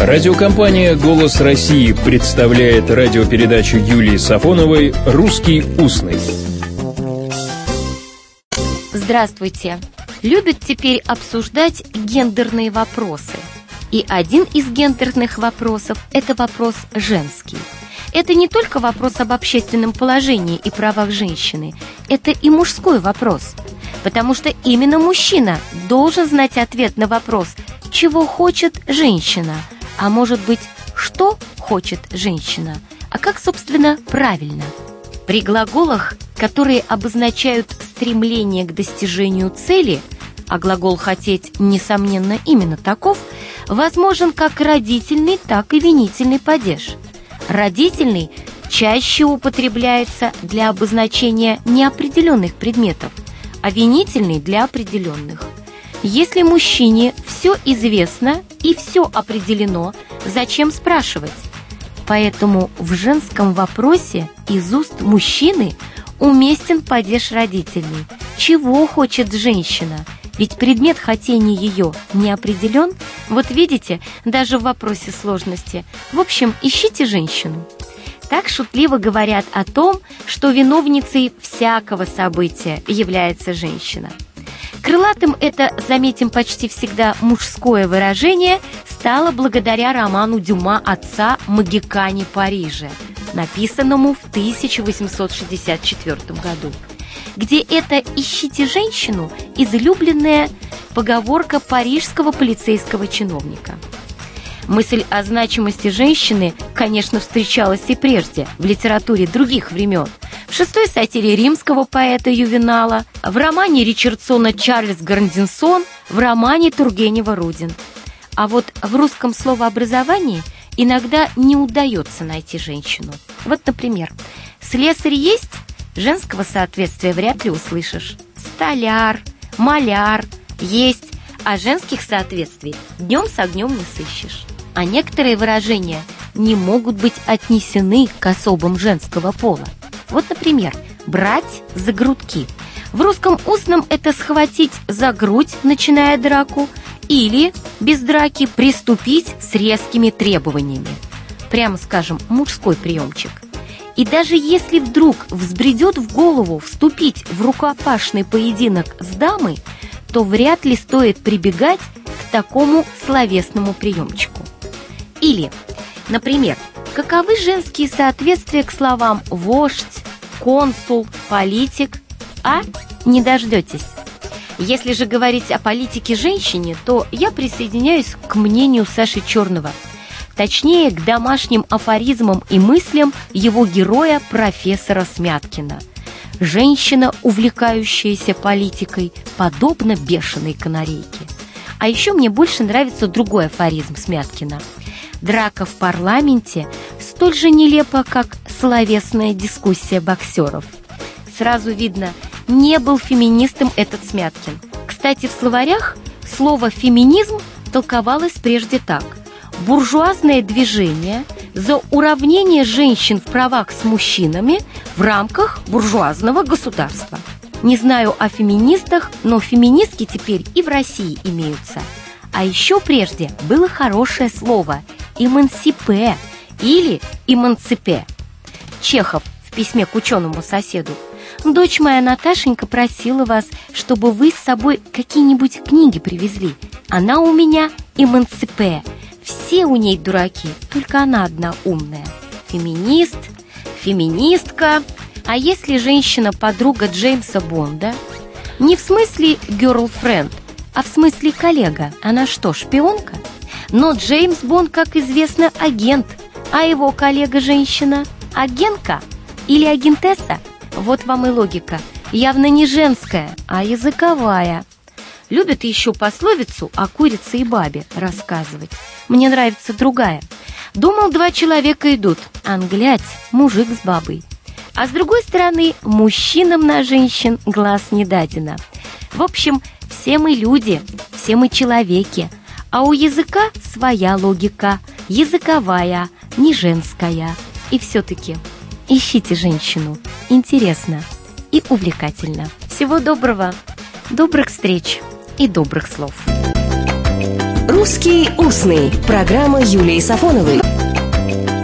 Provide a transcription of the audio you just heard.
Радиокомпания «Голос России» представляет радиопередачу Юлии Сафоновой «Русский устный». Здравствуйте! Любят теперь обсуждать гендерные вопросы. И один из гендерных вопросов – это вопрос женский. Это не только вопрос об общественном положении и правах женщины, это и мужской вопрос. Потому что именно мужчина должен знать ответ на вопрос, чего хочет женщина – а может быть, что хочет женщина, а как, собственно, правильно. При глаголах, которые обозначают стремление к достижению цели, а глагол «хотеть» несомненно именно таков, возможен как родительный, так и винительный падеж. Родительный чаще употребляется для обозначения неопределенных предметов, а винительный для определенных. Если мужчине все известно и все определено, зачем спрашивать? Поэтому в женском вопросе из уст мужчины уместен падеж родительный. Чего хочет женщина? Ведь предмет хотения ее не определен. Вот видите, даже в вопросе сложности. В общем, ищите женщину. Так шутливо говорят о том, что виновницей всякого события является женщина. Крылатым это, заметим, почти всегда мужское выражение стало благодаря роману Дюма «Отца Магикане Парижа», написанному в 1864 году, где это «ищите женщину» излюбленная поговорка парижского полицейского чиновника – Мысль о значимости женщины, конечно, встречалась и прежде, в литературе других времен. В шестой сатире римского поэта Ювенала, в романе Ричардсона «Чарльз Грандинсон», в романе Тургенева «Рудин». А вот в русском словообразовании иногда не удается найти женщину. Вот, например, «слесарь есть?» Женского соответствия вряд ли услышишь. «Столяр», «маляр» есть, а женских соответствий днем с огнем не сыщешь а некоторые выражения не могут быть отнесены к особам женского пола. Вот, например, «брать за грудки». В русском устном это «схватить за грудь», начиная драку, или, без драки, приступить с резкими требованиями. Прямо скажем, мужской приемчик. И даже если вдруг взбредет в голову вступить в рукопашный поединок с дамой, то вряд ли стоит прибегать к такому словесному приемчику. Или, например, каковы женские соответствия к словам «вождь», «консул», «политик», а не дождетесь. Если же говорить о политике женщине, то я присоединяюсь к мнению Саши Черного. Точнее, к домашним афоризмам и мыслям его героя профессора Смяткина. Женщина, увлекающаяся политикой, подобно бешеной канарейке. А еще мне больше нравится другой афоризм Смяткина – Драка в парламенте столь же нелепа, как словесная дискуссия боксеров. Сразу видно, не был феминистом этот Смяткин. Кстати, в словарях слово «феминизм» толковалось прежде так. Буржуазное движение за уравнение женщин в правах с мужчинами в рамках буржуазного государства. Не знаю о феминистах, но феминистки теперь и в России имеются. А еще прежде было хорошее слово – эмансипе или эманципе. Чехов в письме к ученому соседу. Дочь моя Наташенька просила вас, чтобы вы с собой какие-нибудь книги привезли. Она у меня эманципе. Все у ней дураки, только она одна умная. Феминист, феминистка. А если женщина подруга Джеймса Бонда? Не в смысле girlfriend, а в смысле коллега. Она что, шпионка? Но Джеймс Бонд, как известно, агент, а его коллега-женщина – агентка или агентесса. Вот вам и логика. Явно не женская, а языковая. Любят еще пословицу о курице и бабе рассказывать. Мне нравится другая. Думал, два человека идут, англять, мужик с бабой. А с другой стороны, мужчинам на женщин глаз не дадено. В общем, все мы люди, все мы человеки – а у языка своя логика, языковая, не женская. И все-таки ищите женщину. Интересно и увлекательно. Всего доброго, добрых встреч и добрых слов. «Русский устный» – программа Юлии Сафоновой.